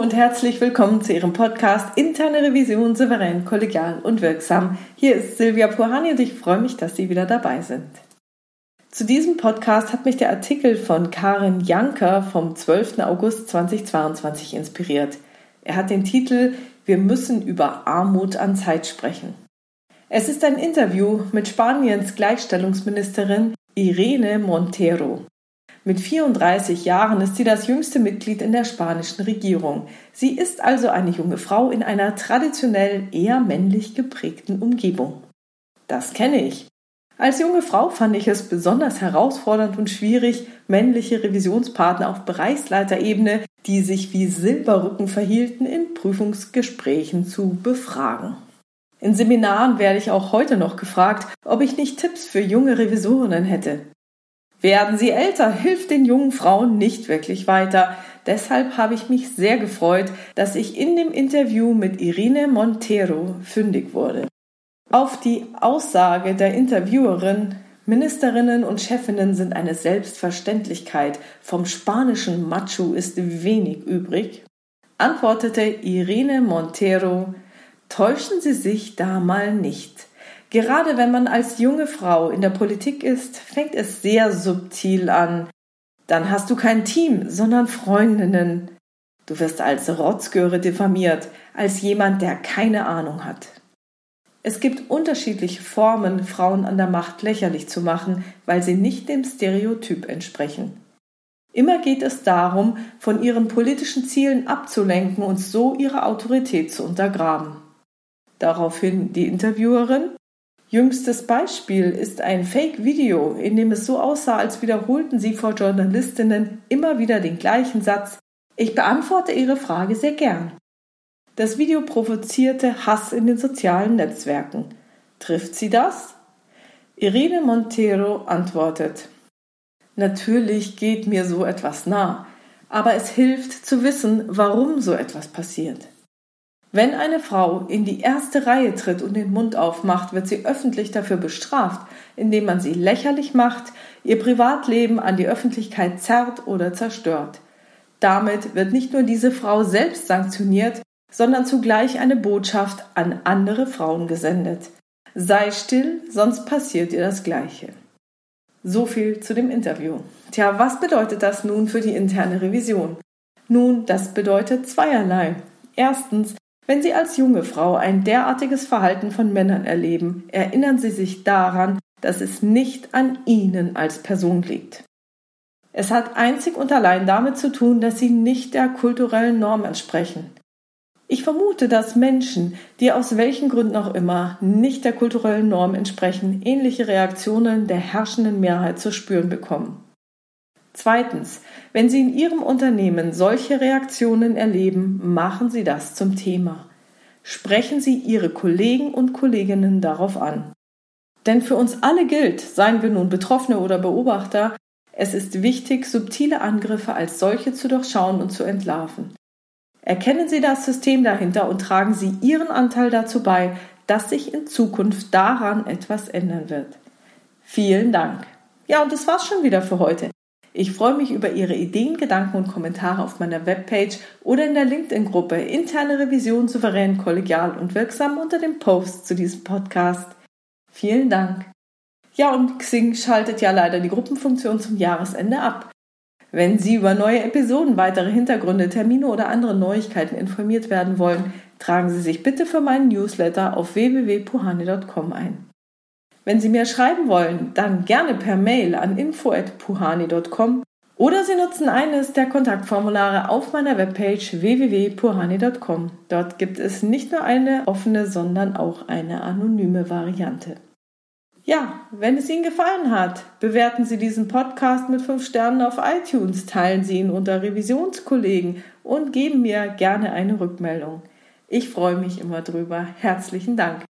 Und herzlich willkommen zu Ihrem Podcast Interne Revision souverän, kollegial und wirksam. Hier ist Silvia Puhani und ich freue mich, dass Sie wieder dabei sind. Zu diesem Podcast hat mich der Artikel von Karin Janker vom 12. August 2022 inspiriert. Er hat den Titel Wir müssen über Armut an Zeit sprechen. Es ist ein Interview mit Spaniens Gleichstellungsministerin Irene Montero. Mit 34 Jahren ist sie das jüngste Mitglied in der spanischen Regierung. Sie ist also eine junge Frau in einer traditionell eher männlich geprägten Umgebung. Das kenne ich. Als junge Frau fand ich es besonders herausfordernd und schwierig, männliche Revisionspartner auf Bereichsleiterebene, die sich wie Silberrücken verhielten, in Prüfungsgesprächen zu befragen. In Seminaren werde ich auch heute noch gefragt, ob ich nicht Tipps für junge Revisorinnen hätte. Werden sie älter, hilft den jungen Frauen nicht wirklich weiter. Deshalb habe ich mich sehr gefreut, dass ich in dem Interview mit Irene Montero fündig wurde. Auf die Aussage der Interviewerin Ministerinnen und Chefinnen sind eine Selbstverständlichkeit, vom spanischen Macho ist wenig übrig, antwortete Irene Montero, täuschen Sie sich da mal nicht. Gerade wenn man als junge Frau in der Politik ist, fängt es sehr subtil an. Dann hast du kein Team, sondern Freundinnen. Du wirst als Rotzgöre diffamiert, als jemand, der keine Ahnung hat. Es gibt unterschiedliche Formen, Frauen an der Macht lächerlich zu machen, weil sie nicht dem Stereotyp entsprechen. Immer geht es darum, von ihren politischen Zielen abzulenken und so ihre Autorität zu untergraben. Daraufhin die Interviewerin Jüngstes Beispiel ist ein Fake-Video, in dem es so aussah, als wiederholten sie vor Journalistinnen immer wieder den gleichen Satz Ich beantworte Ihre Frage sehr gern. Das Video provozierte Hass in den sozialen Netzwerken. Trifft sie das? Irene Montero antwortet Natürlich geht mir so etwas nah, aber es hilft zu wissen, warum so etwas passiert. Wenn eine Frau in die erste Reihe tritt und den Mund aufmacht, wird sie öffentlich dafür bestraft, indem man sie lächerlich macht, ihr Privatleben an die Öffentlichkeit zerrt oder zerstört. Damit wird nicht nur diese Frau selbst sanktioniert, sondern zugleich eine Botschaft an andere Frauen gesendet. Sei still, sonst passiert dir das Gleiche. So viel zu dem Interview. Tja, was bedeutet das nun für die interne Revision? Nun, das bedeutet zweierlei. Erstens, wenn Sie als junge Frau ein derartiges Verhalten von Männern erleben, erinnern Sie sich daran, dass es nicht an Ihnen als Person liegt. Es hat einzig und allein damit zu tun, dass Sie nicht der kulturellen Norm entsprechen. Ich vermute, dass Menschen, die aus welchen Gründen auch immer nicht der kulturellen Norm entsprechen, ähnliche Reaktionen der herrschenden Mehrheit zu spüren bekommen. Zweitens, wenn Sie in Ihrem Unternehmen solche Reaktionen erleben, machen Sie das zum Thema. Sprechen Sie Ihre Kollegen und Kolleginnen darauf an. Denn für uns alle gilt, seien wir nun Betroffene oder Beobachter, es ist wichtig, subtile Angriffe als solche zu durchschauen und zu entlarven. Erkennen Sie das System dahinter und tragen Sie Ihren Anteil dazu bei, dass sich in Zukunft daran etwas ändern wird. Vielen Dank. Ja, und das war's schon wieder für heute. Ich freue mich über Ihre Ideen, Gedanken und Kommentare auf meiner Webpage oder in der LinkedIn-Gruppe Interne Revision souverän, kollegial und wirksam unter dem Post zu diesem Podcast. Vielen Dank. Ja, und Xing schaltet ja leider die Gruppenfunktion zum Jahresende ab. Wenn Sie über neue Episoden, weitere Hintergründe, Termine oder andere Neuigkeiten informiert werden wollen, tragen Sie sich bitte für meinen Newsletter auf www.puhani.com ein. Wenn Sie mir schreiben wollen, dann gerne per Mail an info@puhani.com oder Sie nutzen eines der Kontaktformulare auf meiner Webpage www.puhani.com. Dort gibt es nicht nur eine offene, sondern auch eine anonyme Variante. Ja, wenn es Ihnen gefallen hat, bewerten Sie diesen Podcast mit 5 Sternen auf iTunes, teilen Sie ihn unter Revisionskollegen und geben mir gerne eine Rückmeldung. Ich freue mich immer drüber. Herzlichen Dank.